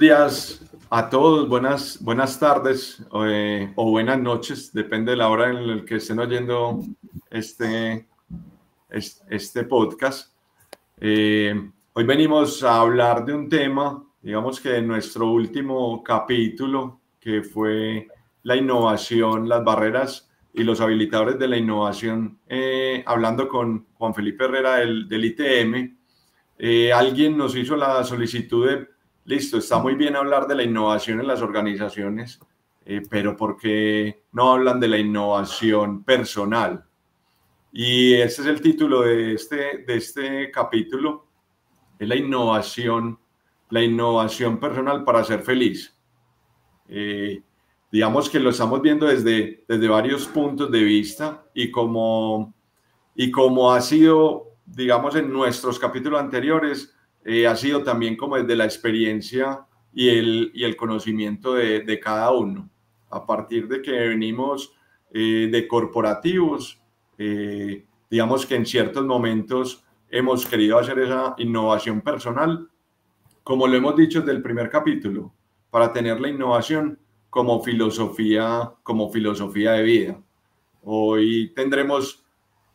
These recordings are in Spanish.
Días a todos, buenas, buenas tardes eh, o buenas noches, depende de la hora en la que estén oyendo este, este podcast. Eh, hoy venimos a hablar de un tema, digamos que en nuestro último capítulo, que fue la innovación, las barreras y los habilitadores de la innovación, eh, hablando con Juan Felipe Herrera del, del ITM. alguien nos hizo la solicitud de listo, está muy bien hablar de la innovación en las organizaciones, eh, pero ¿por qué no hablan de la innovación personal? Y ese es el título de este, de este capítulo, es la innovación, la innovación personal para ser feliz. Eh, digamos que lo estamos viendo desde, desde varios puntos de vista y como, y como ha sido, digamos, en nuestros capítulos anteriores, eh, ha sido también como desde la experiencia y el, y el conocimiento de, de, cada uno. A partir de que venimos eh, de corporativos, eh, digamos que en ciertos momentos hemos querido hacer esa innovación personal, como lo hemos dicho desde el primer capítulo, para tener la innovación como filosofía, como filosofía de vida. Hoy tendremos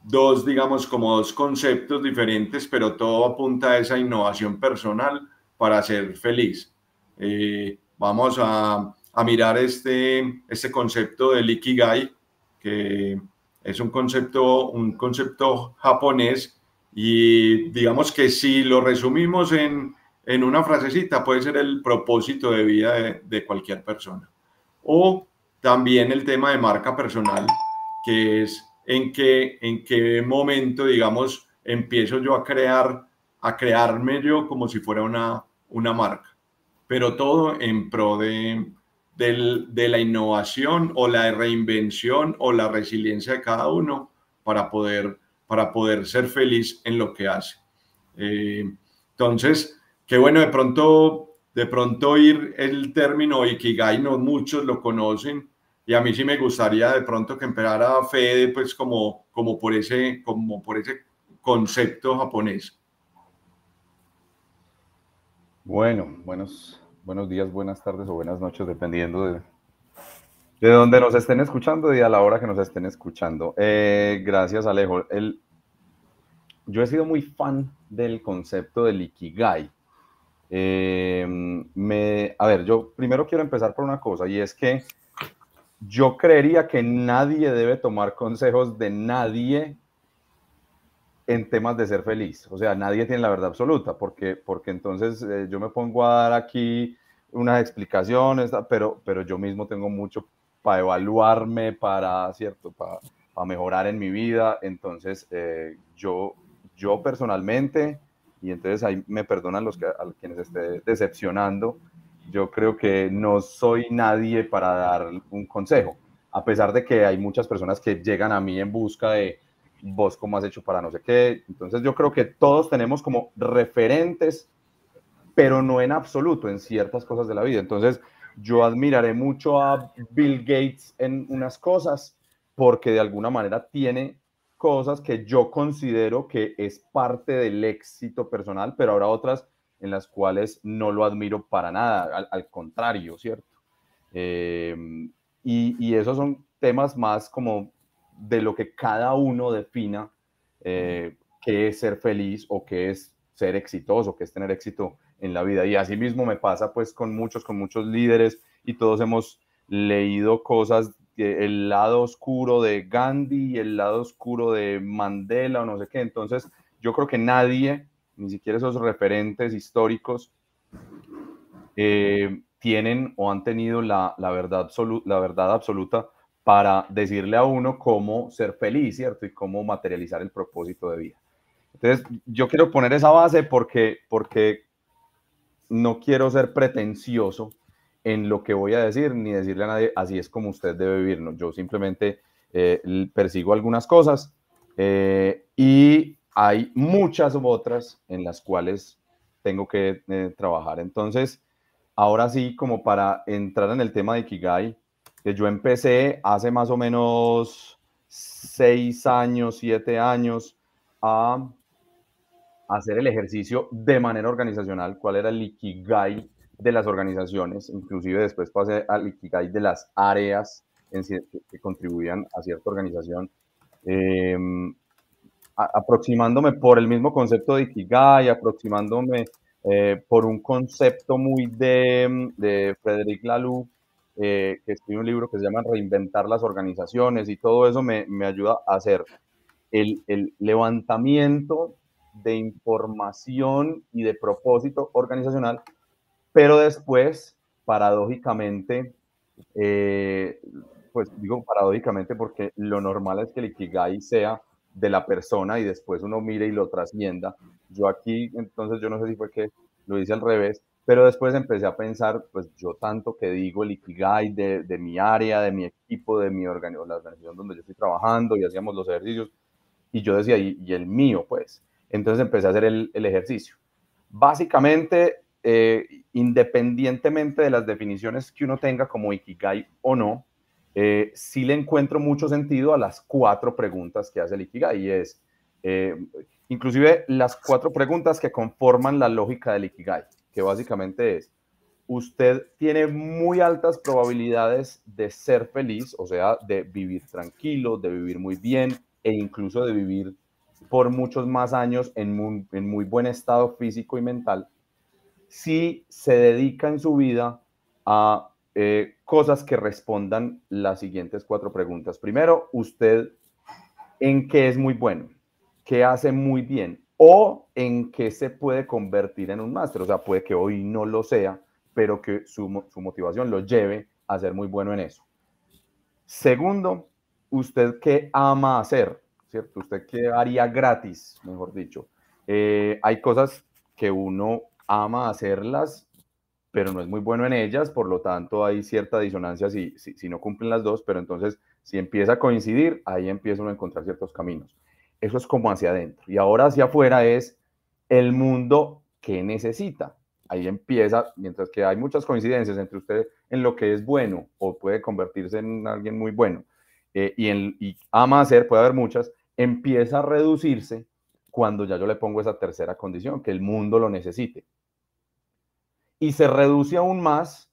dos, digamos, como dos conceptos diferentes, pero todo apunta a esa innovación personal para ser feliz. Eh, vamos a, a, mirar este, este concepto del Ikigai, que es un concepto, un concepto japonés y digamos que si lo resumimos en, en una frasecita, puede ser el propósito de vida de, de cualquier persona. O también el tema de marca personal, que es en qué, en qué momento, digamos, empiezo yo a crear, a crearme yo como si fuera una, una marca. Pero todo en pro de, de la innovación o la reinvención o la resiliencia de cada uno para poder, para poder ser feliz en lo que hace. Eh, entonces, qué bueno, de pronto, de pronto ir el término Ikigai, no muchos lo conocen, y a mí sí me gustaría de pronto que empezara Fede, pues como, como, por, ese, como por ese concepto japonés. Bueno, buenos, buenos días, buenas tardes o buenas noches, dependiendo de, de donde nos estén escuchando y a la hora que nos estén escuchando. Eh, gracias, Alejo. El, yo he sido muy fan del concepto del Ikigai. Eh, me, a ver, yo primero quiero empezar por una cosa y es que yo creería que nadie debe tomar consejos de nadie en temas de ser feliz. O sea, nadie tiene la verdad absoluta, porque, porque entonces eh, yo me pongo a dar aquí unas explicaciones, pero, pero yo mismo tengo mucho para evaluarme, para, ¿cierto? Para, mejorar en mi vida. Entonces, eh, yo, yo personalmente, y entonces ahí me perdonan los que, a quienes esté decepcionando, yo creo que no soy nadie para dar un consejo, a pesar de que hay muchas personas que llegan a mí en busca de vos cómo has hecho para no sé qué. Entonces yo creo que todos tenemos como referentes, pero no en absoluto, en ciertas cosas de la vida. Entonces yo admiraré mucho a Bill Gates en unas cosas porque de alguna manera tiene cosas que yo considero que es parte del éxito personal, pero habrá otras en las cuales no lo admiro para nada, al, contrario, ¿cierto? Eh, y, esos son temas más como de lo que cada uno defina eh, qué es ser feliz o qué es ser exitoso, qué es tener éxito en la vida. Y así mismo me pasa pues con muchos, con muchos líderes y todos hemos leído cosas, el lado oscuro de Gandhi, el lado oscuro de Mandela o no sé qué. Entonces yo creo que nadie ni siquiera esos referentes históricos eh, tienen o han tenido la, verdad la verdad absoluta para decirle a uno cómo ser feliz, ¿cierto? Y cómo materializar el propósito de vida. Entonces, yo quiero poner esa base porque, porque no quiero ser pretencioso en lo que voy a decir, ni decirle a nadie, así es como usted debe vivir. Yo simplemente eh, persigo algunas cosas eh, y hay muchas otras en las cuales tengo que eh, trabajar. Entonces, ahora sí, como para entrar en el tema de Ikigai, que yo empecé hace más o menos seis años, siete años, a hacer el ejercicio de manera organizacional, cuál era el Ikigai de las organizaciones, inclusive después pasé al Ikigai de las áreas en, que contribuían a cierta organización, em, aproximándome por el mismo concepto de Ikigai, aproximándome eh, por un concepto muy de, de Frederic Laloux, eh, que escribe un libro que se llama Reinventar las organizaciones y todo eso me, me ayuda a hacer el, el, levantamiento de información y de propósito organizacional, pero después, paradójicamente, eh, pues digo paradójicamente porque lo normal es que el Ikigai sea de la persona y después uno mire y lo trascienda. Yo aquí, entonces, yo no sé si fue que lo hice al revés, pero después empecé a pensar, pues yo tanto que digo el Ikigai de, mi área, de mi equipo, de mi organización, donde yo estoy trabajando y hacíamos los ejercicios, y yo decía, y, el mío, pues. Entonces empecé a hacer el, el ejercicio. Básicamente, eh, independientemente de las definiciones que uno tenga como Ikigai o no, eh, sí le encuentro mucho sentido a las cuatro preguntas que hace el Ikigai. Y es, eh, inclusive las cuatro preguntas que conforman la lógica del Ikigai, que básicamente es, usted tiene muy altas probabilidades de ser feliz, o sea, de vivir tranquilo, de vivir muy bien e incluso de vivir por muchos más años en muy, en muy buen estado físico y mental, si se dedica en su vida a eh, cosas que respondan las siguientes cuatro preguntas. Primero, usted en qué es muy bueno, qué hace muy bien o en qué se puede convertir en un máster. O sea, puede que hoy no lo sea, pero que su, su motivación lo lleve a ser muy bueno en eso. Segundo, usted qué ama hacer, ¿cierto? Usted qué haría gratis, mejor dicho. Eh, hay cosas que uno ama hacerlas pero no es muy bueno en ellas, por lo tanto hay cierta disonancia si, si, no cumplen las dos, pero entonces si empieza a coincidir, ahí empieza uno a encontrar ciertos caminos. Eso es como hacia adentro. Y ahora hacia afuera es el mundo que necesita. Ahí empieza, mientras que hay muchas coincidencias entre usted en lo que es bueno o puede convertirse en alguien muy bueno eh, y, en, y ama hacer, puede haber muchas, empieza a reducirse cuando ya yo le pongo esa tercera condición, que el mundo lo necesite y se reduce aún más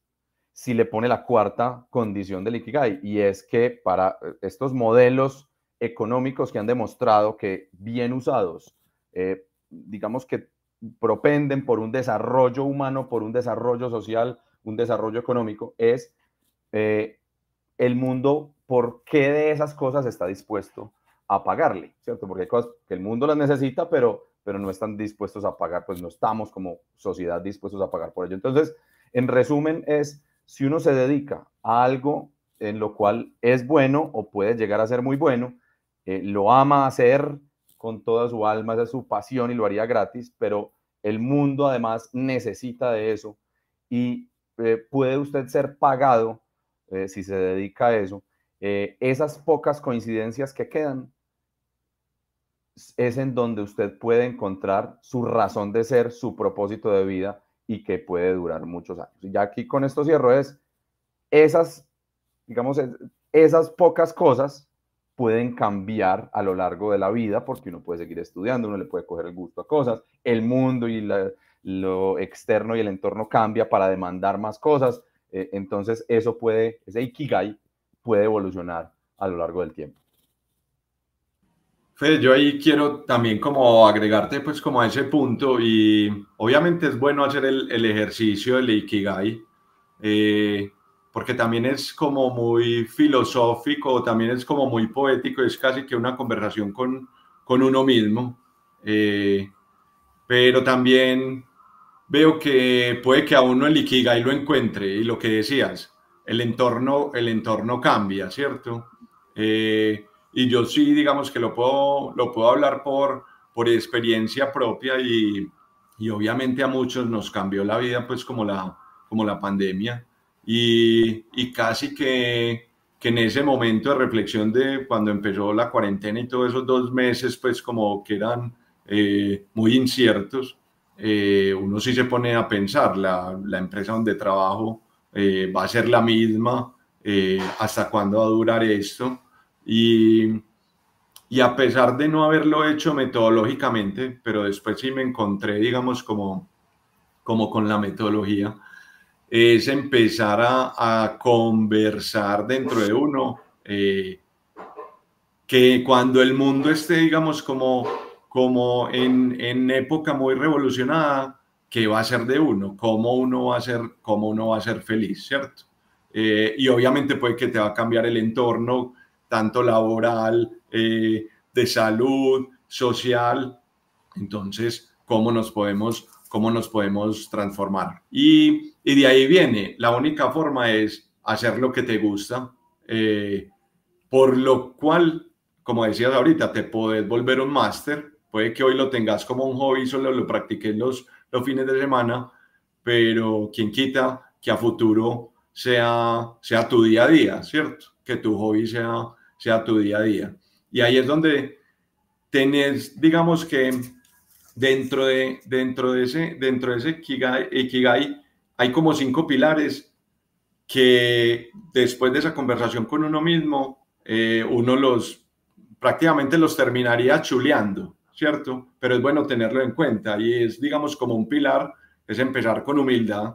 si le pone la cuarta condición del Ikigai, y es que para eh, estos modelos económicos que han demostrado que bien usados, eh, digamos que propenden por un desarrollo humano, por un desarrollo social, un desarrollo económico, es eh, el mundo, ¿por qué de esas cosas está dispuesto a pagarle? ¿Cierto? Porque hay cosas que el mundo las necesita, pero pero no están dispuestos a pagar, pues no estamos como sociedad dispuestos a pagar por ello. Entonces, en resumen, es si uno se dedica a algo en lo cual es bueno o puede llegar a ser muy bueno, eh, lo ama hacer con toda su alma, esa es su pasión y lo haría gratis, pero el mundo además necesita de eso y eh, puede usted ser pagado eh, si se dedica a eso. esas pocas coincidencias que quedan es en donde usted puede encontrar su razón de ser, su propósito de vida y que puede durar muchos años. Y ya aquí con esto cierro es, esas, digamos, esas pocas cosas pueden cambiar a lo largo de la vida porque uno puede seguir estudiando, uno le puede coger el gusto a cosas, el mundo y lo externo y el entorno cambia para demandar más cosas, eh, entonces eso puede, ese ikigai puede evolucionar a lo largo del tiempo. Fede, yo ahí quiero también como agregarte pues como a ese punto y obviamente es bueno hacer el, el ejercicio del Ikigai eh, porque también es como muy filosófico, también es como muy poético, es casi que una conversación con, con uno mismo, eh, pero también veo que puede que a uno el Ikigai lo encuentre y lo que decías, el entorno, el entorno cambia, ¿cierto? Eh, y yo sí, digamos que lo puedo, lo puedo hablar por, por experiencia propia y, y obviamente a muchos nos cambió la vida, pues como la, como la pandemia. Y, y casi que, que, en ese momento de reflexión de cuando empezó la cuarentena y todos esos dos meses, pues como que eran eh, muy inciertos, eh, uno sí se pone a pensar, la, la empresa donde trabajo eh, va a ser la misma, hasta cuándo va a durar esto. Y, y a pesar de no haberlo hecho metodológicamente, pero después sí me encontré, digamos, como, como con la metodología, es empezar a, conversar dentro de uno, eh, que cuando el mundo esté, digamos, como, como en, en, época muy revolucionada, ¿qué va a ser de uno? ¿Cómo uno va a ser, cómo uno va a ser feliz, cierto? Eh, y obviamente puede que te va a cambiar el entorno, tanto laboral, eh, de salud, social. Entonces, ¿cómo nos podemos cómo nos podemos transformar. Y, y, de ahí viene, la única forma es hacer lo que te gusta, eh, por lo cual, como decías ahorita, te puedes volver un máster, puede que hoy lo tengas como un hobby, solo lo practiques los, los fines de semana, pero quien quita que a futuro sea, sea tu día a día, ¿cierto? Que tu hobby sea, sea tu día a día. Y ahí es donde tenés, digamos que dentro de, dentro de ese, dentro de ese Ikigai, hay como cinco pilares que después de esa conversación con uno mismo, eh, uno los prácticamente los terminaría chuleando, ¿cierto? Pero es bueno tenerlo en cuenta y es, digamos, como un pilar, es empezar con humildad,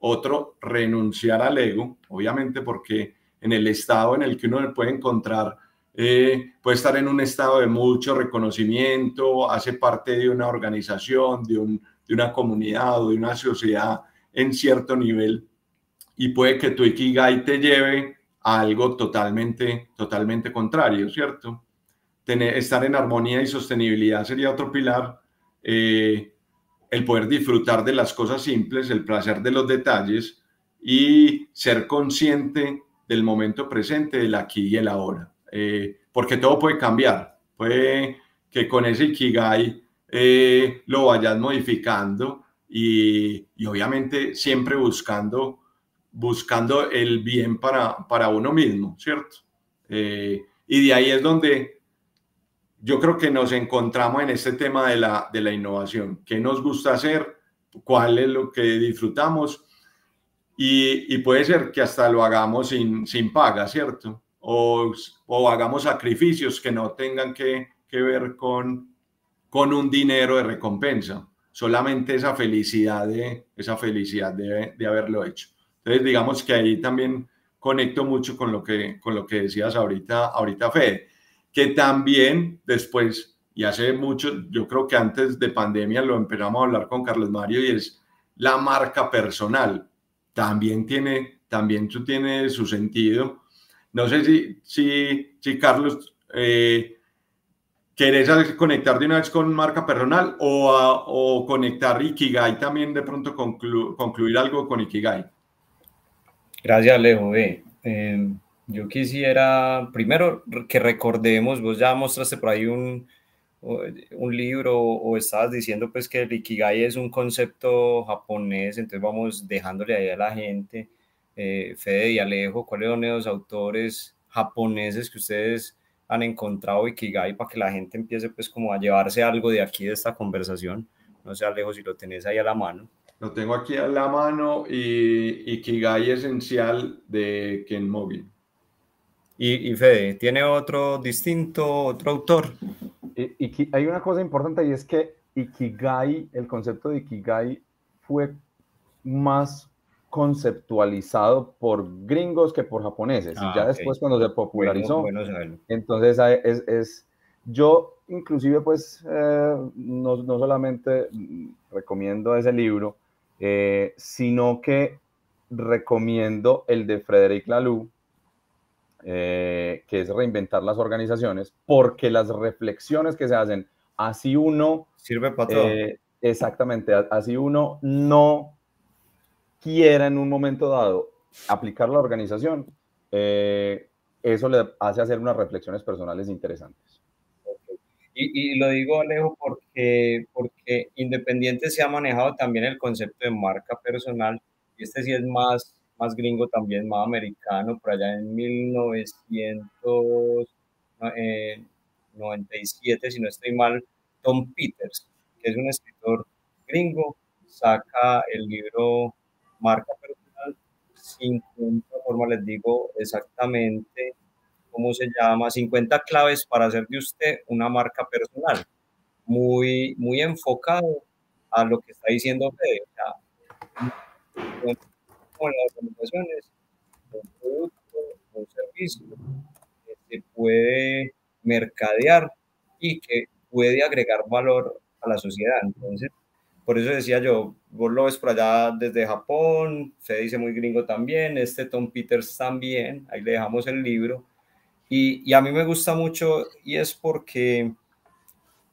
otro, renunciar al ego, obviamente porque en el estado en el que uno puede encontrar eh, puede estar en un estado de mucho reconocimiento, hace parte de una organización, de, un, de una comunidad o de una sociedad en cierto nivel y puede que tu Ikigai te lleve a algo totalmente, totalmente contrario, ¿cierto? Tener, estar en armonía y sostenibilidad sería otro pilar. Eh, el poder disfrutar de las cosas simples, el placer de los detalles y ser consciente del momento presente, del aquí y el ahora. Eh, porque todo puede cambiar. Puede que con ese Ikigai eh, lo vayas modificando y, obviamente siempre buscando, buscando el bien para, para uno mismo, ¿cierto? Eh, y de ahí es donde yo creo que nos encontramos en este tema de la, de la innovación. ¿Qué nos gusta hacer? ¿Cuál es lo que disfrutamos? Y, puede ser que hasta lo hagamos sin, sin paga, ¿cierto? o, hagamos sacrificios que no tengan que, ver con, con un dinero de recompensa, solamente esa felicidad de, esa felicidad de, de haberlo hecho. Entonces, digamos que ahí también conecto mucho con lo que, con lo que decías ahorita, ahorita Fede, que también después, y hace mucho, yo creo que antes de pandemia lo empezamos a hablar con Carlos Mario y es la marca personal. También tiene, también tiene su sentido no sé si, si, Carlos, eh, ¿querés conectar de una vez con marca personal o, o conectar Ikigai también de pronto concluir algo con Ikigai? Gracias, Alejo. Eh, yo quisiera primero que recordemos, vos ya mostraste por ahí un, un libro o estabas diciendo pues que el Ikigai es un concepto japonés, entonces vamos dejándole ahí a la gente eh, Fede y Alejo, cuáles son los autores japoneses que ustedes han encontrado Ikigai para que la gente empiece pues como a llevarse algo de aquí de esta conversación. No sé Alejo si lo tenés ahí a la mano. Lo tengo aquí a la mano y Ikigai esencial de Ken Mogi. Y, y, Fede, ¿tiene otro distinto, otro autor? Y, hay una cosa importante y es que Ikigai, el concepto de Ikigai fue más conceptualizado por gringos que por japoneses. Ah, ya después cuando se popularizó, entonces es, es, yo inclusive pues eh, no, no, solamente recomiendo ese libro, eh, sino que recomiendo el de Frederic Laloux, eh, que es reinventar las organizaciones, porque las reflexiones que se hacen, así uno... Sirve para todo. exactamente, así uno no quiera en un momento dado aplicar la organización, eh, eso le hace hacer unas reflexiones personales interesantes. Y, lo digo, Alejo, porque, porque Independiente se ha manejado también el concepto de marca personal, y este sí es más, más gringo también, más americano, por allá en 1997, si no estoy mal, Tom Peters, que es un escritor gringo, saca el libro marca personal, 50 formas, les digo exactamente cómo se llama, 50 claves para hacer de usted una marca personal, muy, muy enfocado a lo que está diciendo Fede. Como en las organizaciones, un producto, un servicio que se puede mercadear y que puede agregar valor a la sociedad. Entonces, por eso decía yo, vos lo ves por allá desde Japón, se dice muy gringo también, este Tom Peters también, ahí le dejamos el libro. Y, y, a mí me gusta mucho y es porque,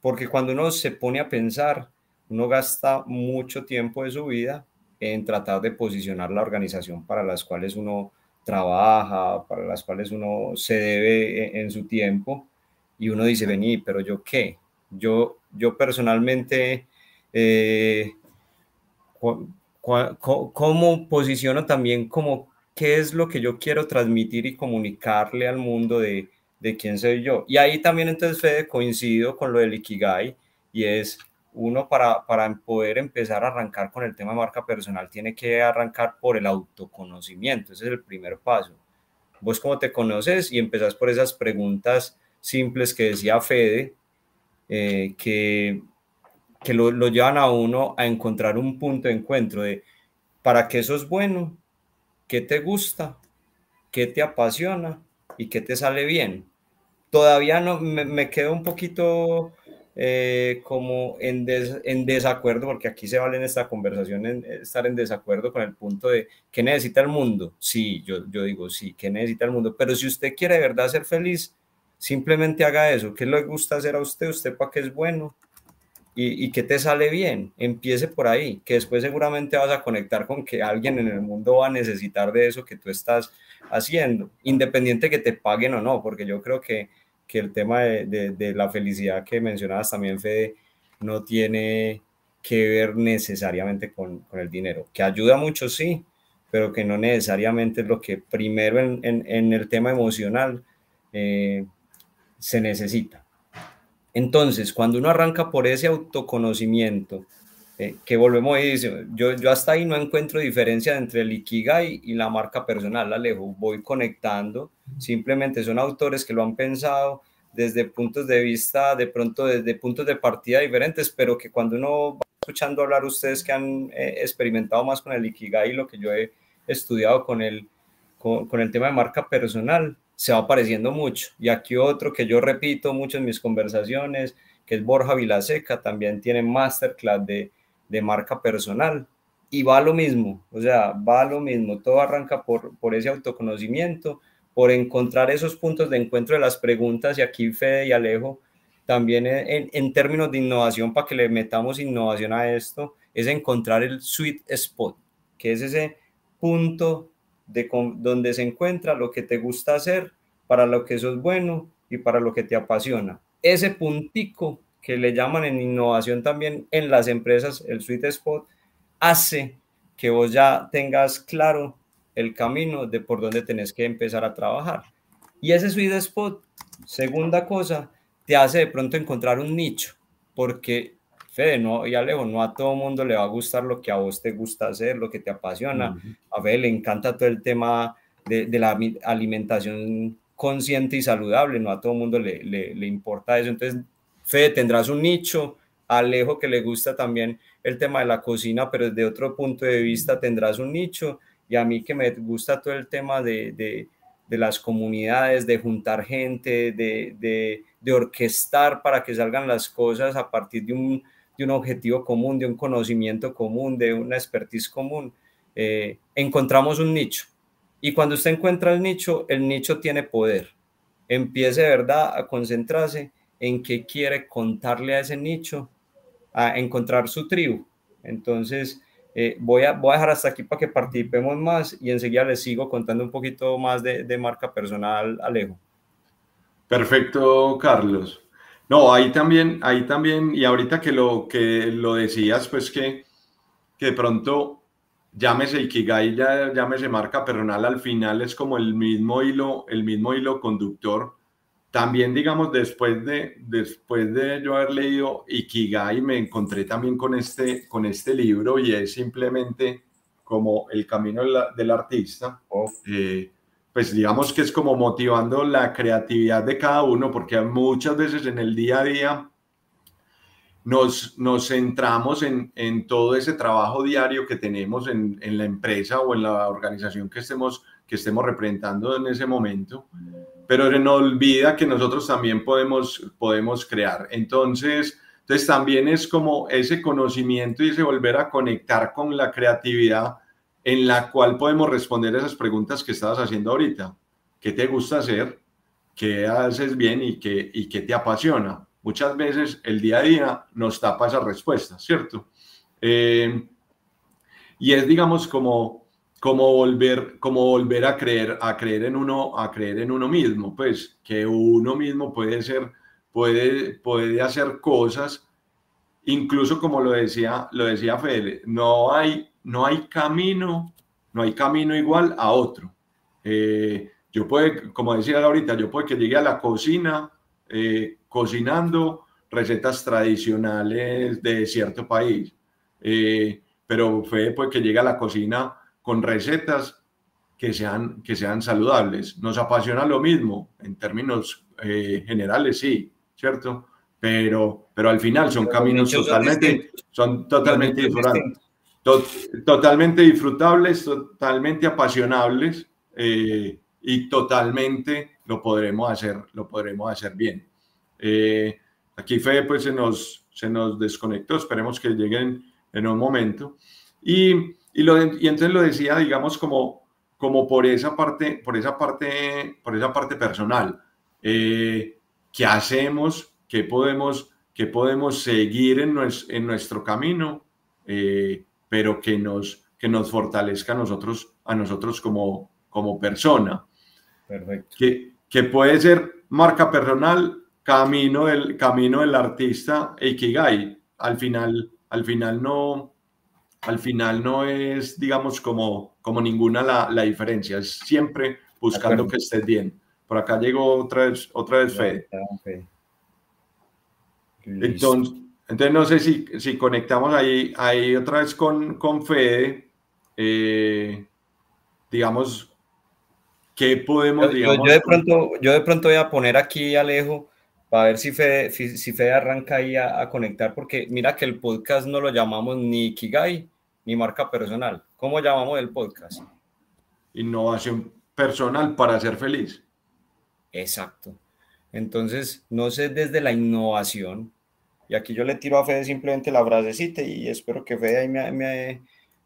porque cuando uno se pone a pensar, uno gasta mucho tiempo de su vida en tratar de posicionar la organización para las cuales uno trabaja, para las cuales uno se debe en, en su tiempo. Y uno dice, vení, pero yo qué? Yo, yo personalmente eh, cómo posiciono también como qué es lo que yo quiero transmitir y comunicarle al mundo de, de quién soy yo. Y ahí también entonces, Fede, coincido con lo del Ikigai y es uno para, para poder empezar a arrancar con el tema de marca personal tiene que arrancar por el autoconocimiento, ese es el primer paso. Vos cómo te conoces y empezás por esas preguntas simples que decía Fede, eh, que que lo, lo, llevan a uno a encontrar un punto de encuentro de para qué sos bueno, qué te gusta, qué te apasiona y qué te sale bien. Todavía no me, me quedo un poquito eh, como en, en, desacuerdo, porque aquí se vale en esta conversación en, estar en desacuerdo con el punto de qué necesita el mundo. Sí, yo, yo digo sí, qué necesita el mundo, pero si usted quiere de verdad ser feliz, simplemente haga eso. ¿Qué le gusta hacer a usted? ¿Usted para qué es bueno? y, que te sale bien, empiece por ahí, que después seguramente vas a conectar con que alguien en el mundo va a necesitar de eso que tú estás haciendo, independiente que te paguen o no, porque yo creo que, que el tema de, de, la felicidad que mencionabas también, Fede, no tiene que ver necesariamente con, con, el dinero, que ayuda mucho, sí, pero que no necesariamente es lo que primero en, en, en el tema emocional eh, se necesita. Entonces, cuando uno arranca por ese autoconocimiento, eh, que volvemos a decir, yo, yo hasta ahí no encuentro diferencia entre el Ikigai y la marca personal, la Alejo, voy conectando, simplemente son autores que lo han pensado desde puntos de vista, de pronto desde puntos de partida diferentes, pero que cuando uno va escuchando hablar ustedes que han eh, experimentado más con el Ikigai, lo que yo he estudiado con el, con, con el tema de marca personal, se va apareciendo mucho. Y aquí otro que yo repito mucho en mis conversaciones, que es Borja Vilaseca, también tiene masterclass de, de marca personal. Y va lo mismo, o sea, va lo mismo, todo arranca por, por ese autoconocimiento, por encontrar esos puntos de encuentro de las preguntas, y aquí Fede y Alejo, también en, en términos de innovación, para que le metamos innovación a esto, es encontrar el sweet spot, que es ese punto de donde se encuentra lo que te gusta hacer, para lo que sos bueno y para lo que te apasiona. Ese puntico que le llaman en innovación también en las empresas, el sweet spot, hace que vos ya tengas claro el camino de por dónde tenés que empezar a trabajar. Y ese sweet spot, segunda cosa, te hace de pronto encontrar un nicho, porque Fede, no, y Alejo, no a todo mundo le va a gustar lo que a vos te gusta hacer, lo que te apasiona. A Fede le encanta todo el tema de, de, la alimentación consciente y saludable, no a todo mundo le, le, le importa eso. Entonces, Fede, tendrás un nicho, Alejo que le gusta también el tema de la cocina, pero desde otro punto de vista tendrás un nicho, y a mí que me gusta todo el tema de, de, de las comunidades, de juntar gente, de, de, orquestar para que salgan las cosas a partir de un, un objetivo común, de un conocimiento común, de una expertise común, eh, encontramos un nicho. Y cuando usted encuentra el nicho, el nicho tiene poder. Empiece de verdad a concentrarse en qué quiere contarle a ese nicho, a encontrar su tribu. Entonces, eh, voy, a, voy a dejar hasta aquí para que participemos más y enseguida les sigo contando un poquito más de, de marca personal, Alejo. Perfecto, Carlos. No, ahí también, ahí también, y ahorita que lo, que lo decías, pues que, que de pronto llámese Ikigai, ya, llámese marca personal, al final es como el mismo hilo, el mismo hilo conductor. También, digamos, después de, después de yo haber leído Ikigai, me encontré también con este, con este libro y es simplemente como el camino del artista. Eh, pues digamos que es como motivando la creatividad de cada uno, porque muchas veces en el día a día nos, nos centramos en, en, todo ese trabajo diario que tenemos en, en, la empresa o en la organización que estemos, que estemos representando en ese momento, pero no olvida que nosotros también podemos, podemos crear. Entonces, entonces también es como ese conocimiento y ese volver a conectar con la creatividad en la cual podemos responder esas preguntas que estabas haciendo ahorita. ¿Qué te gusta hacer? ¿Qué haces bien y qué, y qué te apasiona? muchas veces el día a día nos tapa esa respuesta, ¿cierto? Eh, y es, digamos, como, como, volver, como volver a creer, a creer en uno, a creer en uno mismo, pues, que uno mismo puede ser, puede, puede hacer cosas, incluso como lo decía, lo decía Fede, no hay, no hay camino, no hay camino igual a otro. Eh, yo puedo, como decía ahorita, yo puedo que llegue a la cocina, eh, cocinando recetas tradicionales de cierto país. Eh, pero fue pues, que llega a la cocina con recetas que sean, que sean saludables. Nos apasiona lo mismo, en términos eh, generales, sí, ¿cierto? Pero, pero al final son caminos totalmente, son totalmente diferentes. totalmente disfrutables, totalmente apasionables eh, y totalmente lo podremos hacer, lo podremos hacer bien. Eh, aquí Fede pues se nos, se nos desconectó, esperemos que lleguen en un momento. Y, y, lo, y entonces lo decía, digamos, como, como por esa parte, por esa parte, por esa parte personal. Eh, ¿Qué hacemos? ¿Qué podemos, qué podemos seguir en, en nuestro camino? Eh, pero que nos, que nos fortalezca a nosotros, a nosotros como, como persona. Perfecto. Que, que puede ser marca personal camino del, camino del artista Ikigai. Al final, al final no, al final no es, digamos, como, como ninguna la, la diferencia, es siempre buscando que estés bien. Por acá llegó otra vez, otra vez Fede. Entonces, entonces, no sé si, si conectamos ahí, ahí otra vez con, con Fede. Eh, digamos, ¿qué podemos, yo, yo, de pronto, yo de pronto voy a poner aquí, Alejo, para ver si Fede, si Fede arranca ahí a, conectar, porque mira que el podcast no lo llamamos ni Kigai ni marca personal. ¿Cómo llamamos el podcast? Innovación personal para ser feliz. Exacto. Entonces, no sé desde la innovación, y aquí yo le tiro a Fede simplemente la frasecita y espero que Fede ahí me,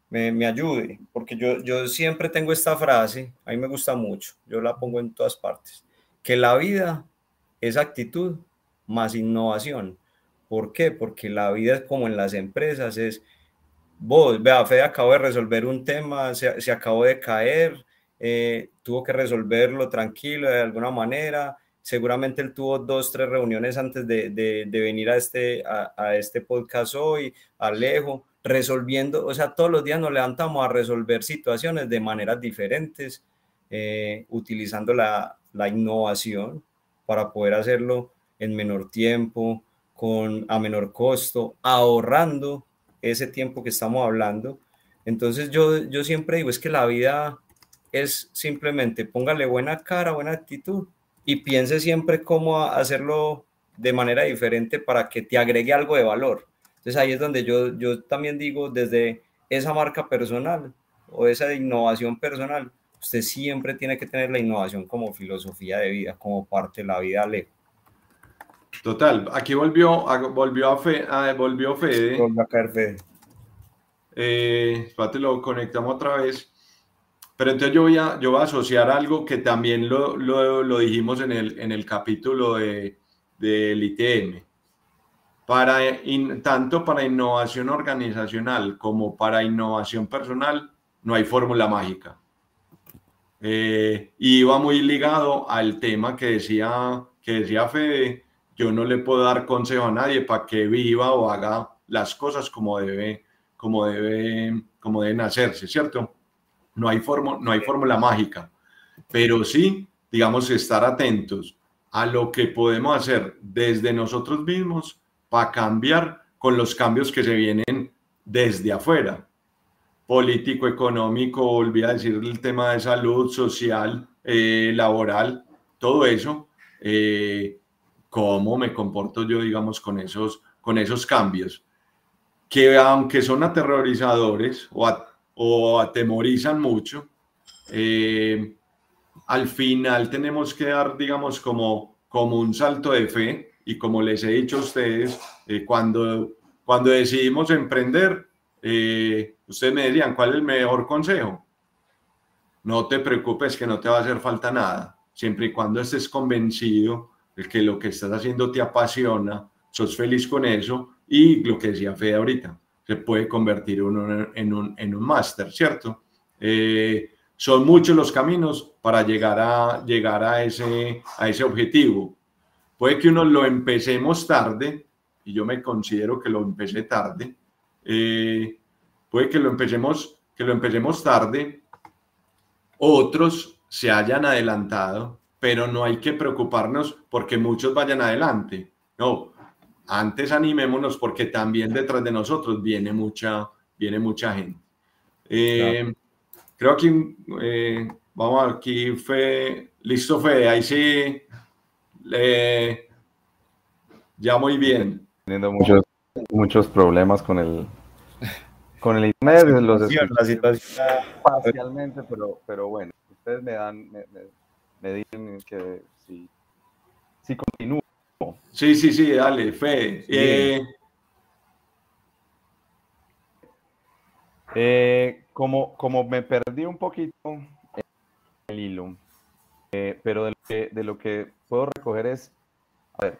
me, me, ayude, porque yo, yo siempre tengo esta frase, a mí me gusta mucho, yo la pongo en todas partes, que la vida es actitud más innovación. ¿Por qué? Porque la vida es como en las empresas, es, vos, vea, Fede acabó de resolver un tema, se, se acabó de caer, eh, tuvo que resolverlo tranquilo de alguna manera, seguramente él tuvo dos, tres reuniones antes de, de, de venir a este, a, a, este podcast hoy, Alejo, resolviendo, o sea, todos los días nos levantamos a resolver situaciones de maneras diferentes, eh, utilizando la, la innovación para poder hacerlo en menor tiempo, con, a menor costo, ahorrando ese tiempo que estamos hablando. Entonces yo, yo siempre digo, es que la vida es simplemente póngale buena cara, buena actitud y piense siempre cómo hacerlo de manera diferente para que te agregue algo de valor. Entonces ahí es donde yo, yo también digo, desde esa marca personal o esa innovación personal, usted siempre tiene que tener la innovación como filosofía de vida, como parte de la vida lejos. Total, aquí volvió, volvió a Fe, volvió Fede. Volvió a caer Fede. Eh, lo conectamos otra vez. Pero entonces yo voy a, yo voy a asociar algo que también lo, lo, lo dijimos en el, en el capítulo de, del ITM. Para tanto para innovación organizacional como para innovación personal, no hay fórmula mágica. Eh, y iba muy ligado al tema que decía, que decía Fede, yo no le puedo dar consejo a nadie para que viva o haga las cosas como debe, como debe, como deben hacerse, ¿cierto? No hay, no hay fórmula mágica, pero sí, digamos, estar atentos a lo que podemos hacer desde nosotros mismos para cambiar con los cambios que se vienen desde afuera político, económico, olvida decir el tema de salud, social, eh, laboral, todo eso, eh, cómo me comporto yo, digamos, con esos, con esos cambios, que aunque son aterrorizadores o, atemorizan mucho, eh, al final tenemos que dar, digamos, como, como un salto de fe y como les he dicho a ustedes, eh, cuando, cuando decidimos emprender, eh, ustedes me dirían, ¿cuál es el mejor consejo? No te preocupes que no te va a hacer falta nada, siempre y cuando estés convencido de que lo que estás haciendo te apasiona, sos feliz con eso y lo que decía Fede ahorita, se puede convertir uno en un, en un máster, ¿cierto? Eh, son muchos los caminos para llegar a, llegar a, ese, a ese objetivo. Puede que uno lo empecemos tarde, y yo me considero que lo empecé tarde. Eh, puede que lo empecemos, que lo empecemos tarde. Otros se hayan adelantado, pero no hay que preocuparnos porque muchos vayan adelante. No, antes animémonos porque también detrás de nosotros viene mucha, viene mucha gente. Eh, creo aquí, eh, vamos aquí, fue, listo Fede, ahí sí, ya muy bien. Teniendo muchos, muchos problemas con el, con el internet, los la situación parcialmente, pero, pero bueno, ustedes me dan, me, me, dicen que si, si continúo. Sí, sí, sí, dale, Fe. Eh, eh, como, como me perdí un poquito el hilo, eh, pero de lo, que, de lo que puedo recoger es, a ver,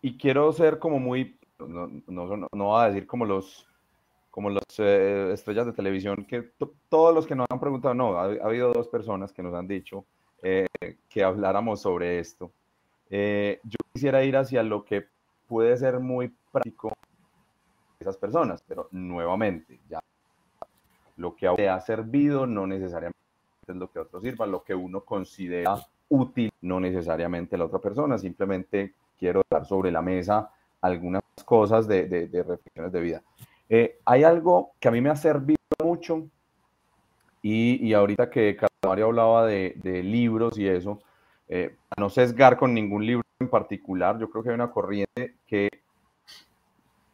y quiero ser como muy, no, no, no, voy a decir como los, como los eh, estrellas de televisión, que todos los que nos han preguntado, no, ha, habido dos personas que nos han dicho eh, que habláramos sobre esto. Eh, yo quisiera ir hacia lo que puede ser muy práctico esas personas, pero nuevamente, ya lo que ha servido no necesariamente es lo que a otro sirva, lo que uno considera útil no necesariamente a la otra persona, simplemente quiero dar sobre la mesa algunas cosas de, de, reflexiones de vida. Eh, hay algo que a mí me ha servido mucho y, y ahorita que Mario hablaba de, libros y eso, eh, a no sesgar con ningún libro en particular, yo creo que hay una corriente que,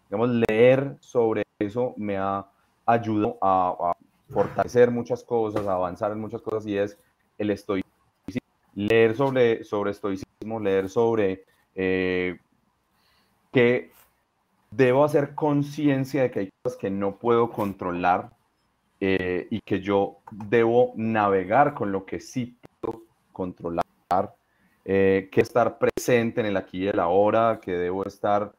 digamos, leer sobre eso me ha ayudado a, fortalecer muchas cosas, a avanzar en muchas cosas y es el estoicismo. Leer sobre, sobre estoicismo, leer sobre eh, que debo hacer conciencia de que hay cosas que no puedo controlar eh, y que yo debo navegar con lo que sí puedo controlar, eh, que estar presente en el aquí y el ahora, que debo estar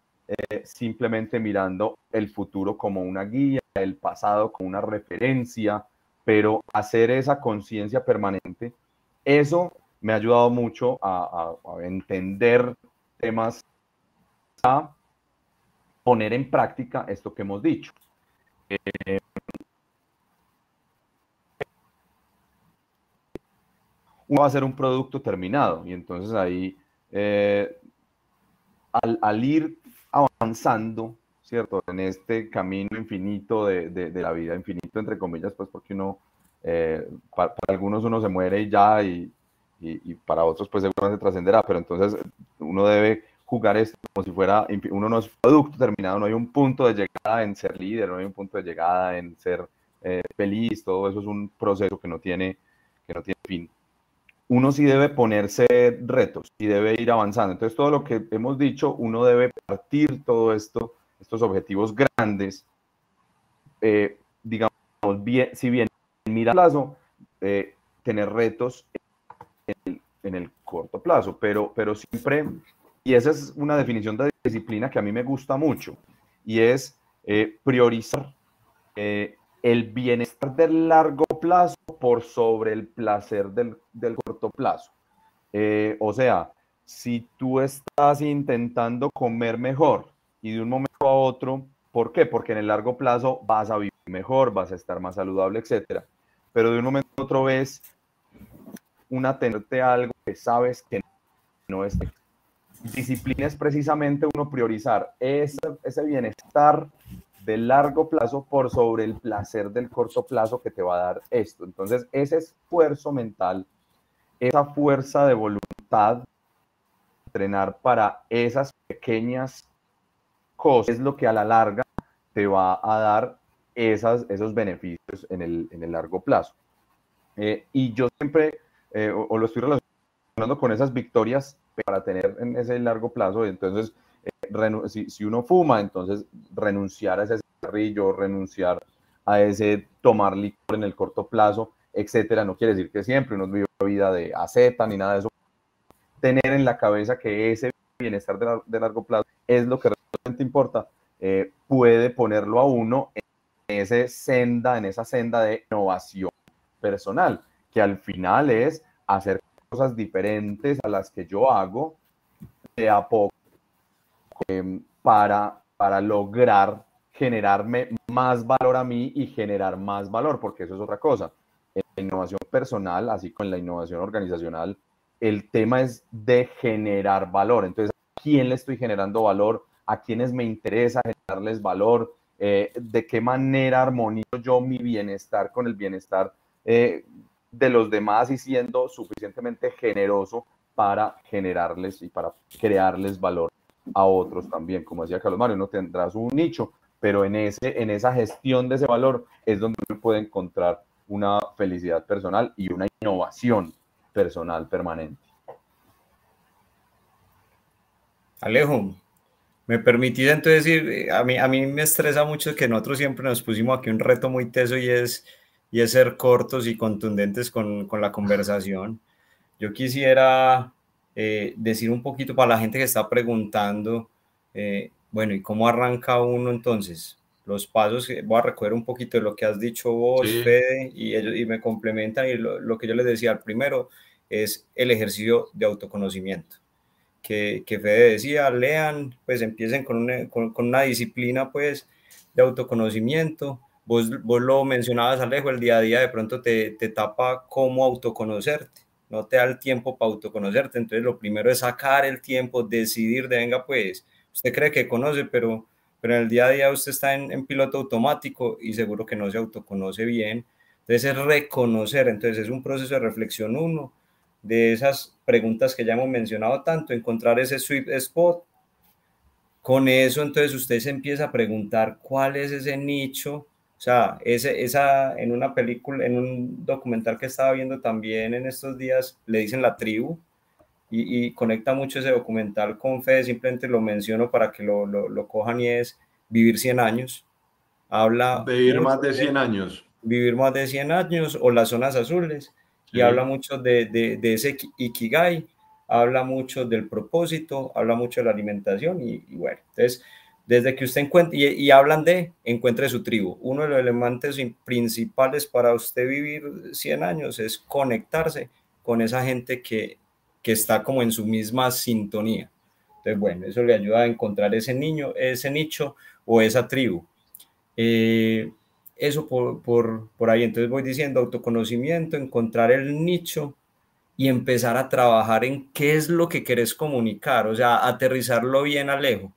simplemente mirando el futuro como una guía, el pasado como una referencia, pero hacer esa conciencia permanente, eso me ha ayudado mucho a, a entender temas poner en práctica esto que hemos dicho. Eh, uno va a ser un producto terminado y entonces ahí eh, al, ir avanzando, ¿cierto? En este camino infinito de, la vida, infinito entre comillas, pues porque uno, eh, para, algunos uno se muere y ya y, y, para otros pues seguramente trascenderá, pero entonces uno debe jugar esto como si fuera, uno no es producto terminado, no hay un punto de llegada en ser líder, no hay un punto de llegada en ser eh, feliz, todo eso es un proceso que no tiene, que no tiene fin. Uno sí debe ponerse retos y debe ir avanzando. Entonces, todo lo que hemos dicho, uno debe partir todo esto, estos objetivos grandes, eh, digamos, bien, si bien mira plazo, eh, tener retos en el, corto plazo, pero, pero siempre, y esa es una definición de disciplina que a mí me gusta mucho, y es eh, priorizar eh, el bienestar del largo plazo por sobre el placer del, del corto plazo. Eh, o sea, si tú estás intentando comer mejor y de un momento a otro, ¿por qué? Porque en el largo plazo vas a vivir mejor, vas a estar más saludable, etcétera. Pero de un momento a otro ves una tenerte algo que sabes que no es. Disciplina es precisamente uno priorizar ese, ese bienestar de largo plazo por sobre el placer del corto plazo que te va a dar esto. Entonces, ese esfuerzo mental, esa fuerza de voluntad entrenar para esas pequeñas cosas es lo que a la larga te va a dar esas, esos beneficios en el, en el largo plazo. Eh, y yo siempre, eh, o, lo estoy relacionando con esas victorias para tener en ese largo plazo, entonces, eh, si, si, uno fuma, entonces renunciar a ese cigarrillo, renunciar a ese tomar licor en el corto plazo, etcétera, no quiere decir que siempre uno vive una vida de aceta ni nada de eso. Tener en la cabeza que ese bienestar de, de largo plazo es lo que realmente importa, puede ponerlo a uno en esa senda, en esa senda de innovación personal, que al final es hacer cosas diferentes a las que yo hago de a poco em, para, para lograr generarme más valor a mí y generar más valor, porque eso es otra cosa. En la innovación personal, así como en la innovación organizacional, el tema es de generar valor. Entonces, ¿a quién le estoy generando valor? ¿A quiénes me interesa generarles valor? Eh, ¿De qué manera armonizo yo mi bienestar con el bienestar eh, de los demás y siendo suficientemente generoso para generarles y para crearles valor a otros también. Como decía Carlos Mario, no tendrás un nicho, pero en, ese, en esa gestión de ese valor es donde uno puede encontrar una felicidad personal y una innovación personal permanente. Alejo, me permitís entonces decir, a mí, a mí me estresa mucho que nosotros siempre nos pusimos aquí un reto muy teso y es y es ser cortos y contundentes con, con la conversación. Yo quisiera eh, decir un poquito para la gente que está preguntando, eh, bueno, ¿y cómo arranca uno entonces? Los pasos, voy a recoger un poquito de lo que has dicho vos, Fede, y, ellos, y me complementan, y lo, lo, que yo les decía al primero es el ejercicio de autoconocimiento. Que, que Fede decía, lean, pues empiecen con una, con, con una disciplina, pues, de autoconocimiento, Vos, lo mencionabas, Alejo, el día a día de pronto te, te tapa cómo autoconocerte, no te da el tiempo para autoconocerte. Entonces, lo primero es sacar el tiempo, decidir de, venga, pues, usted cree que conoce, pero, pero en el día a día usted está en, en piloto automático y seguro que no se autoconoce bien. Entonces, es reconocer, entonces es un proceso de reflexión uno, de esas preguntas que ya hemos mencionado tanto, encontrar ese sweet spot. Con eso, entonces usted se empieza a preguntar cuál es ese nicho o sea, ese, esa, en una película, en un documental que estaba viendo también en estos días, le dicen la tribu y, conecta mucho ese documental con fe, simplemente lo menciono para que lo, lo, cojan y es Vivir 100 años. Habla... Vivir más de 100 años. Vivir más de 100 años o las zonas azules. Y habla mucho de, de, de, ese Ikigai, habla mucho del propósito, habla mucho de la alimentación y, y bueno, entonces desde que usted encuentre, y, hablan de encuentre su tribu, uno de los elementos principales para usted vivir 100 años es conectarse con esa gente que, que está como en su misma sintonía. Entonces, bueno, eso le ayuda a encontrar ese niño, ese nicho o esa tribu. Eh, eso por, por, por ahí, entonces voy diciendo autoconocimiento, encontrar el nicho y empezar a trabajar en qué es lo que querés comunicar, o sea, aterrizarlo bien a lejos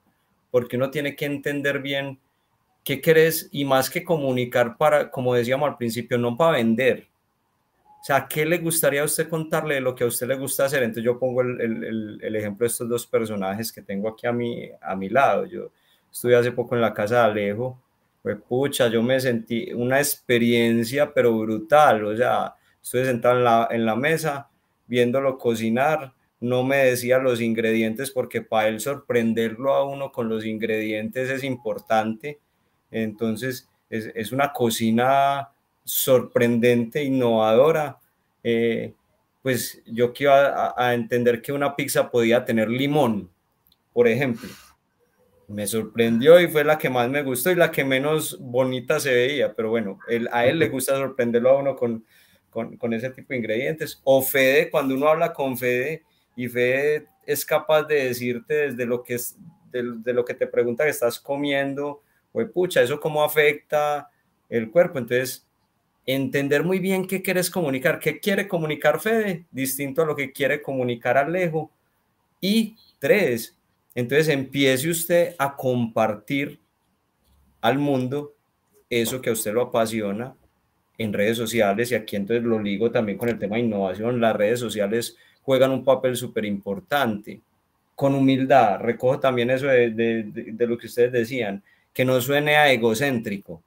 porque uno tiene que entender bien qué querés y más que comunicar para, como decíamos al principio, no para vender. O sea, ¿qué le gustaría a usted contarle de lo que a usted le gusta hacer? Entonces yo pongo el, el, el ejemplo de estos dos personajes que tengo aquí a mi, a mi lado. Yo estuve hace poco en la casa de Alejo, pues pucha, yo me sentí una experiencia pero brutal, o sea, estuve sentado en la, en la mesa viéndolo cocinar, no me decía los ingredientes porque para él sorprenderlo a uno con los ingredientes es importante. Entonces es, una cocina sorprendente, innovadora. Eh, pues yo quiero a, entender que una pizza podía tener limón, por ejemplo. Me sorprendió y fue la que más me gustó y la que menos bonita se veía, pero bueno, a él le gusta sorprenderlo a uno con, con, con ese tipo de ingredientes. O Fede, cuando uno habla con Fede, y Fe es capaz de decirte desde lo que es, de, lo que te pregunta que estás comiendo, o pucha, eso cómo afecta el cuerpo. Entonces, entender muy bien qué quieres comunicar, qué quiere comunicar Fede, distinto a lo que quiere comunicar Alejo. Y tres, entonces empiece usted a compartir al mundo eso que a usted lo apasiona en redes sociales y aquí entonces lo ligo también con el tema de innovación. Las redes sociales juegan un papel súper importante. con humildad, recojo también eso de, de, lo que ustedes decían, que no suene a egocéntrico,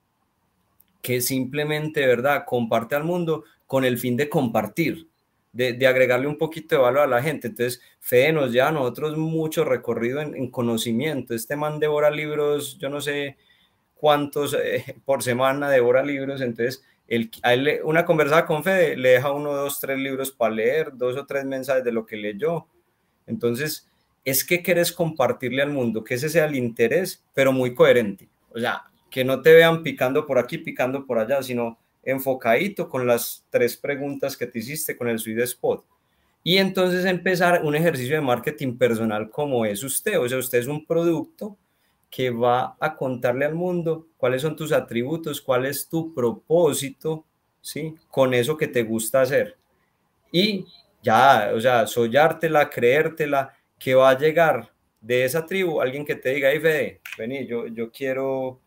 que simplemente, ¿verdad?, comparte al mundo con el fin de compartir, de, agregarle un poquito de valor a la gente. Entonces, Fede nos lleva a nosotros mucho recorrido en, conocimiento. Este man devora libros, yo no sé cuántos eh, por semana devora libros, entonces el, una conversada con Fede le deja uno, dos, tres libros para leer, dos o tres mensajes de lo que leyó. Entonces, es que quieres compartirle al mundo, que ese sea el interés, pero muy coherente. O sea, que no te vean picando por aquí, picando por allá, sino enfocadito con las tres preguntas que te hiciste con el sweet spot. Y entonces empezar un ejercicio de marketing personal como es usted. O sea, usted es un producto que va a contarle al mundo cuáles son tus atributos, cuál es tu propósito, ¿sí? Con eso que te gusta hacer. Y ya, o sea, soñártela, creértela, que va a llegar de esa tribu alguien que te diga, hey Fede, vení, yo, yo quiero,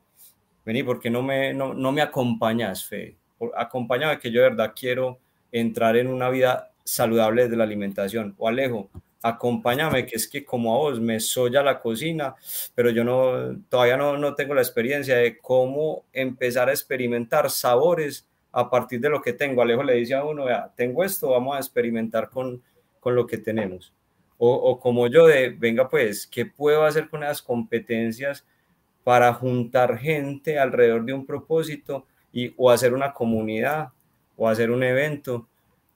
vení, porque no me, no, no me acompañas, Fede? Acompáñame que yo de verdad quiero entrar en una vida saludable desde la alimentación. O Alejo, acompáñame, que es que como a vos me soya la cocina, pero yo no, todavía no, no tengo la experiencia de cómo empezar a experimentar sabores a partir de lo que tengo. Alejo le dice a uno, vea, tengo esto, vamos a experimentar con, con lo que tenemos. O, o, como yo de, venga pues, ¿qué puedo hacer con esas competencias para juntar gente alrededor de un propósito y, o hacer una comunidad o hacer un evento?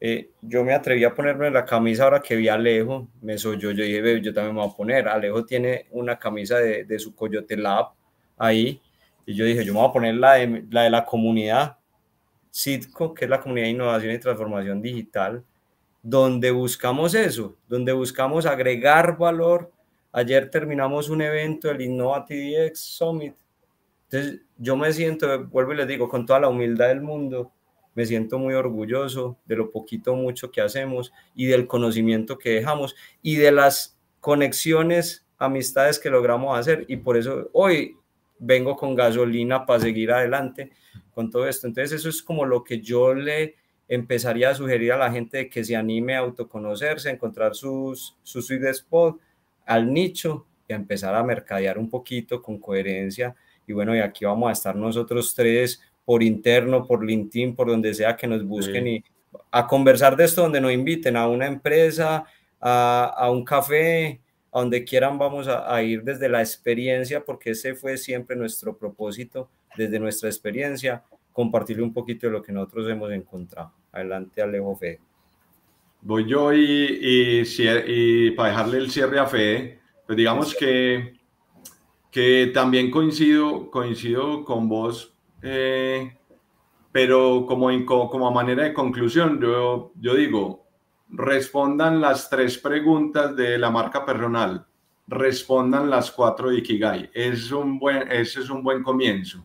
Eh, yo me atreví a ponerme la camisa ahora que vi a Alejo, me soy yo, dije, yo también me voy a poner. Alejo tiene una camisa de, de su Coyote Lab ahí, y yo dije, yo me voy a poner la de la, de la comunidad CITCO, que es la comunidad de innovación y transformación digital, donde buscamos eso, donde buscamos agregar valor. Ayer terminamos un evento, el Innovative Summit. Entonces, yo me siento, vuelvo y les digo, con toda la humildad del mundo, me siento muy orgulloso de lo poquito mucho que hacemos y del conocimiento que dejamos y de las conexiones, amistades que logramos hacer y por eso hoy vengo con gasolina para seguir adelante con todo esto. Entonces eso es como lo que yo le empezaría a sugerir a la gente que se anime a autoconocerse, a encontrar sus, su sweet spot al nicho y a empezar a mercadear un poquito con coherencia. Y bueno, y aquí vamos a estar nosotros tres por interno, por LinkedIn, por donde sea que nos busquen y a conversar de esto donde nos inviten a una empresa, a, a un café, a donde quieran vamos a, a, ir desde la experiencia, porque ese fue siempre nuestro propósito, desde nuestra experiencia, compartirle un poquito de lo que nosotros hemos encontrado. Adelante, Alejo Fede. Voy yo y, y, y para dejarle el cierre a Fede, pues digamos que, que también coincido, coincido con vos eh, pero como, como, a manera de conclusión, yo, yo digo, respondan las tres preguntas de la marca personal, respondan las cuatro de Ikigai. Es un buen, ese es un buen comienzo.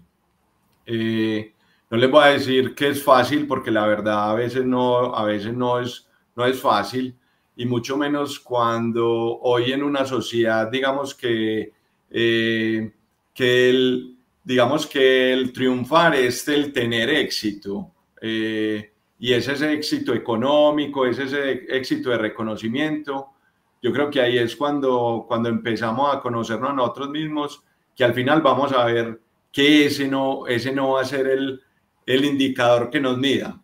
Eh, no les voy a decir que es fácil, porque la verdad a veces no, a veces no, es, no es fácil, y mucho menos cuando hoy en una sociedad, digamos que, eh, que el, digamos que el triunfar es el tener éxito. Eh, y es ese éxito económico, es ese éxito de reconocimiento. Yo creo que ahí es cuando, cuando empezamos a conocernos a nosotros mismos, que al final vamos a ver que ese no, ese no va a ser el, el indicador que nos mida.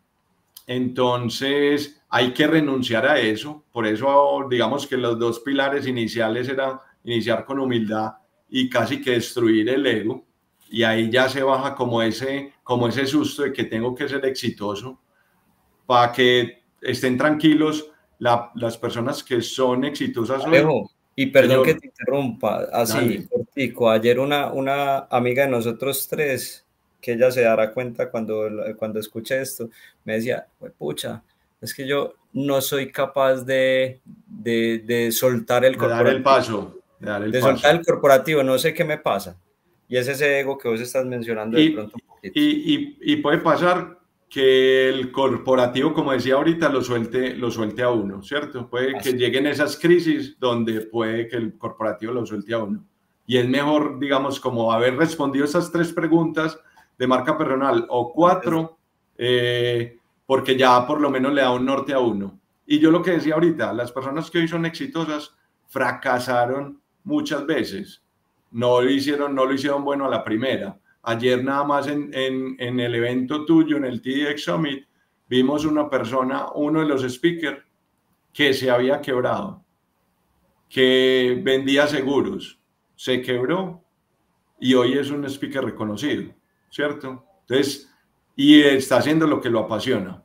Entonces, hay que renunciar a eso. Por eso, digamos que los dos pilares iniciales eran iniciar con humildad y casi que destruir el ego y ahí ya se baja como ese, como ese susto de que tengo que ser exitoso para que estén tranquilos las personas que son exitosas. Alejo, y perdón que te interrumpa, así, cortico, ayer una, una amiga de nosotros tres, que ella se dará cuenta cuando, cuando escuche esto, me decía, pucha, es que yo no soy capaz de, de, de soltar el corporativo. Dar el paso. De, dar el de soltar el corporativo, no sé qué me pasa. Y es ese ego que vos estás mencionando de y, pronto un poquito. Y, y, puede pasar que el corporativo, como decía ahorita, lo suelte, lo suelte a uno, ¿cierto? Puede que lleguen esas crisis donde puede que el corporativo lo suelte a uno. Y es mejor, digamos, como haber respondido esas tres preguntas de marca personal o cuatro, eh, porque ya por lo menos le da un norte a uno. Y yo lo que decía ahorita, las personas que hoy son exitosas fracasaron muchas veces. No lo hicieron, no lo hicieron bueno a la primera. Ayer nada más en, el evento tuyo, en el TDX Summit, vimos una persona, uno de los speakers, que se había quebrado, que vendía seguros, se quebró y hoy es un speaker reconocido, ¿cierto? Entonces, y está haciendo lo que lo apasiona.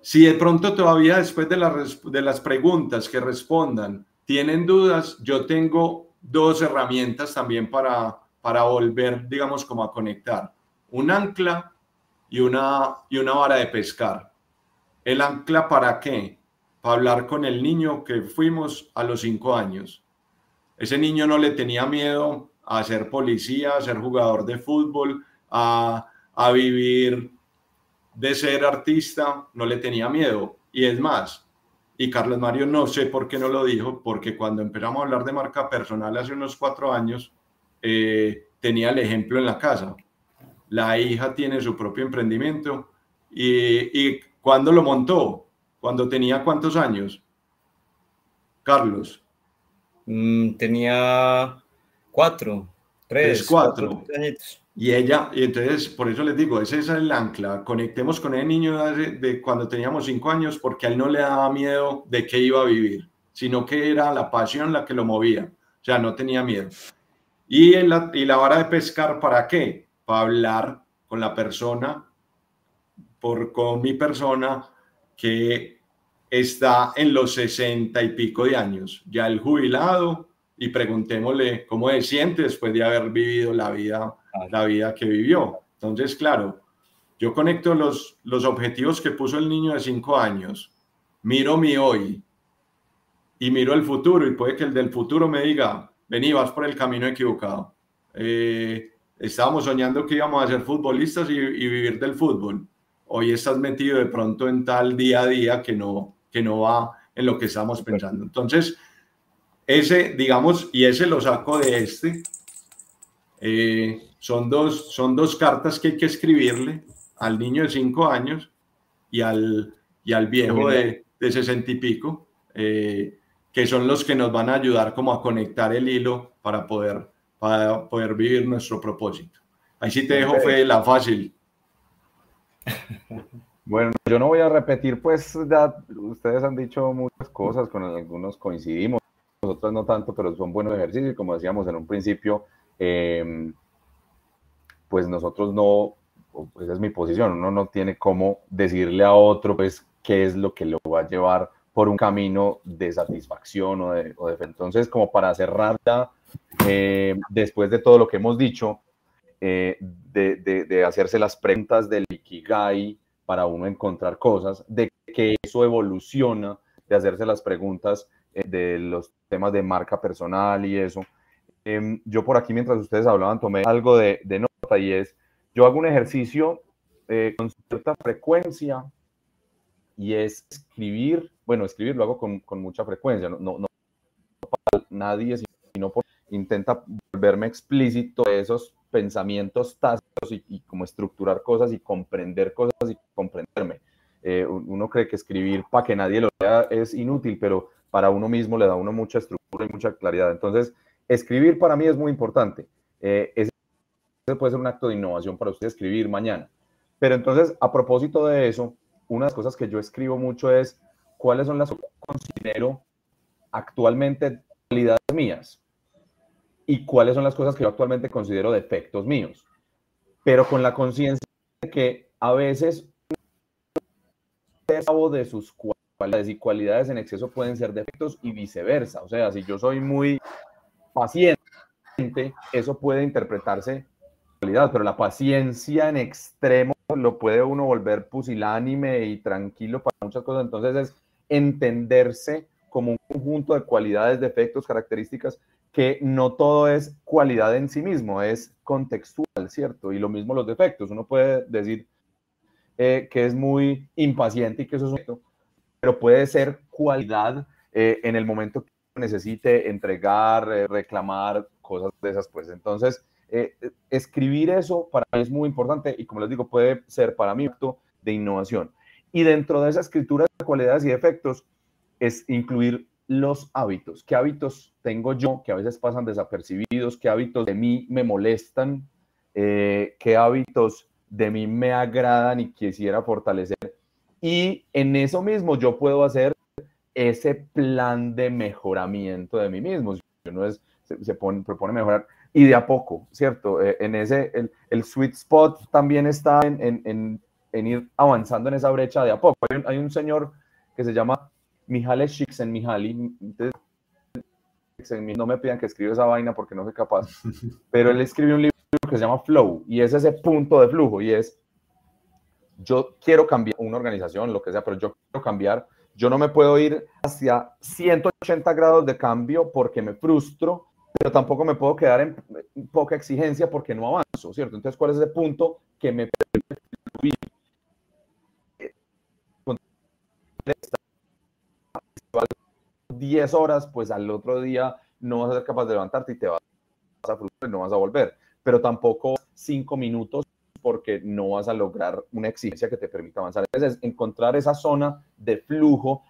Si de pronto todavía después de, de las preguntas que respondan tienen dudas, yo tengo dos herramientas también para, para volver, digamos, como a conectar. Un ancla y una, y una vara de pescar. ¿El ancla para qué? Para hablar con el niño que fuimos a los cinco años. Ese niño no le tenía miedo a ser policía, a ser jugador de fútbol, a, a vivir de ser artista, no le tenía miedo. Y es más, y Carlos Mario no sé por qué no lo dijo, porque cuando empezamos a hablar de marca personal hace unos cuatro años, eh, tenía el ejemplo en la casa. La hija tiene su propio emprendimiento y, y ¿cuándo lo montó? ¿Cuando tenía cuántos años? Carlos. Mm, tenía cuatro, tres, cuatro. Y ella, y entonces por eso les digo, ese es el ancla. Conectemos con el niño de, cuando teníamos cinco años, porque a él no le daba miedo de qué iba a vivir, sino que era la pasión la que lo movía. O sea, no tenía miedo. Y, la, y la vara de pescar, ¿para qué? Para hablar con la persona, por, con mi persona que está en los sesenta y pico de años, ya el jubilado, y preguntémosle cómo se siente después de haber vivido la vida la vida que vivió. Entonces, claro, yo conecto los, los objetivos que puso el niño de cinco años, miro mi hoy y miro el futuro y puede que el del futuro me diga, vení, vas por el camino equivocado. Eh, estábamos soñando que íbamos a ser futbolistas y, y, vivir del fútbol. Hoy estás metido de pronto en tal día a día que no, que no va en lo que estamos pensando. Entonces, ese, digamos, y ese lo saco de este, eh, son, dos, son dos cartas que hay que escribirle al niño de cinco años y al, y al viejo de, de sesenta y pico, eh, que son los que nos van a ayudar como a conectar el hilo para poder, para poder vivir nuestro propósito. Ahí sí te dejo, fue la fácil. Bueno, yo no voy a repetir, pues ya ustedes han dicho muchas cosas, con algunos coincidimos, nosotros no tanto, pero son buenos ejercicios, como decíamos en un principio, Em, pues nosotros no, pues esa es mi posición, uno no tiene cómo decirle a otro pues qué es lo que lo va a llevar por un camino de satisfacción o de, entonces como para cerrar ya, eh, después de todo lo que hemos dicho, eh, de, de, hacerse las preguntas del Ikigai para uno encontrar cosas, de que eso evoluciona, de hacerse las preguntas eh, de los temas de marca personal y eso, Em, yo por aquí, mientras ustedes hablaban, tomé algo de, nota y es, yo hago un ejercicio eh, con cierta frecuencia y es escribir, bueno, escribir lo hago con, con mucha frecuencia, no, no, para nadie, sino por intenta volverme explícito de esos pensamientos tácitos y, como estructurar cosas y comprender cosas y comprenderme. Eh, uno cree que escribir para que nadie lo vea es inútil, pero para uno mismo le da uno mucha estructura y mucha claridad. Entonces, Escribir para mí es muy importante. Eh, ese puede ser un acto de innovación para usted escribir mañana. Pero entonces, a propósito de eso, una de las cosas que yo escribo mucho es cuáles son las que considero actualmente cualidades mías y cuáles son las cosas que yo actualmente considero defectos míos. Pero con la conciencia de que a veces de sus cualidades y cualidades en exceso pueden ser defectos y viceversa. O sea, si yo soy muy paciente, eso puede interpretarse pero la paciencia en extremo lo puede uno volver pusilánime y tranquilo para muchas cosas. Entonces es entenderse como un conjunto de cualidades, defectos, características, que no todo es cualidad en sí mismo, es contextual, ¿cierto? Y lo mismo los defectos. Uno puede decir eh, que es muy impaciente y que eso es un defecto, pero puede ser cualidad eh, en el momento necesite entregar, eh, reclamar, cosas de esas, pues. Entonces, eh, escribir eso para mí es muy importante y como les digo, puede ser para mí acto de innovación. Y dentro de esa escritura de cualidades y defectos es incluir los hábitos. ¿Qué hábitos tengo yo que a veces pasan desapercibidos? ¿Qué hábitos de mí me molestan? Eh, ¿Qué hábitos de mí me agradan y quisiera fortalecer? Y en eso mismo yo puedo hacer ese plan de mejoramiento de mí mismo. Uno es, se, propone mejorar y de a poco, ¿cierto? Eh, en ese, el, el, sweet spot también está en, en, en, ir avanzando en esa brecha de a poco. Hay un, hay un señor que se llama Mihaly Csikszentmihalyi, no me pidan que escriba esa vaina porque no soy capaz, pero él escribió un libro que se llama Flow y es ese punto de flujo y es, yo quiero cambiar una organización, lo que sea, pero yo quiero cambiar, yo no me puedo ir hacia 180 grados de cambio porque me frustro, pero tampoco me puedo quedar en poca exigencia porque no avanzo, ¿cierto? Entonces, ¿cuál es ese punto que me permite fluir? 10 horas, pues al otro día no vas a ser capaz de levantarte y te vas a frustrar y no vas a volver. Pero tampoco 5 minutos porque no vas a lograr una exigencia que te permita avanzar. Entonces, encontrar esa zona de flujo,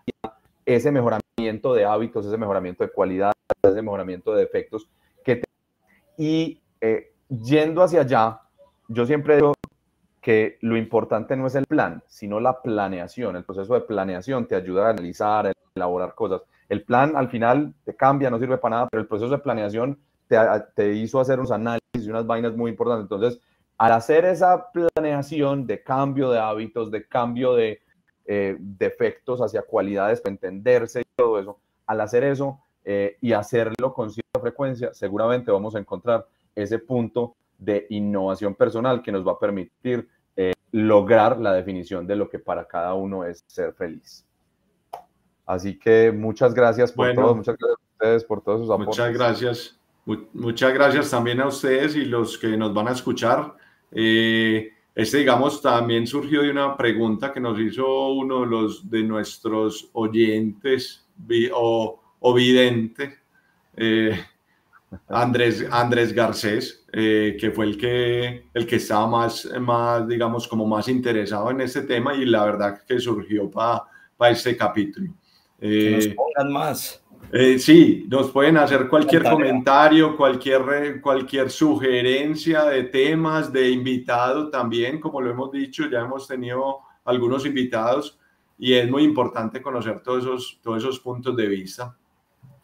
ese mejoramiento de hábitos, ese mejoramiento de cualidad, ese mejoramiento de efectos que te... Y eh, yendo hacia allá, yo siempre digo que lo importante no es el plan, sino la planeación. El proceso de planeación te ayuda a analizar, a elaborar cosas. El plan al final te cambia, no sirve para nada, pero el proceso de planeación te, te hizo hacer unos análisis y unas vainas muy importantes. Entonces, al hacer esa planeación de cambio de hábitos, de cambio de eh, defectos hacia cualidades para entenderse y todo eso, al hacer eso eh, y hacerlo con cierta frecuencia, seguramente vamos a encontrar ese punto de innovación personal que nos va a permitir eh, lograr la definición de lo que para cada uno es ser feliz. Así que muchas gracias por todo, muchas gracias a ustedes por todos sus aportes. Muchas gracias. Muchas gracias también a ustedes y los que nos van a escuchar. Eh, este, digamos, también surgió de una pregunta que nos hizo uno de, los, de nuestros oyentes o, o vidente, eh, Andrés, Andrés Garcés, eh, que fue el que, el que estaba más, más, digamos, como más interesado en este tema y la verdad que surgió para para este capítulo. nos pongan más. Eh, sí, nos pueden hacer cualquier comentario, cualquier, cualquier sugerencia de temas, de invitado también, como lo hemos dicho, ya hemos tenido algunos invitados y es muy importante conocer todos esos, todos esos puntos de vista.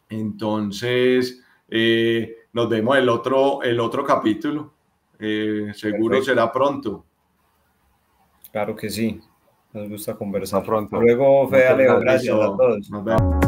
Entonces, eh, nos vemos el otro, el otro capítulo. Eh, seguro será pronto. Claro que sí. Nos gusta conversar pronto. Luego, Fede Alejo, gracias a todos. Nos vemos.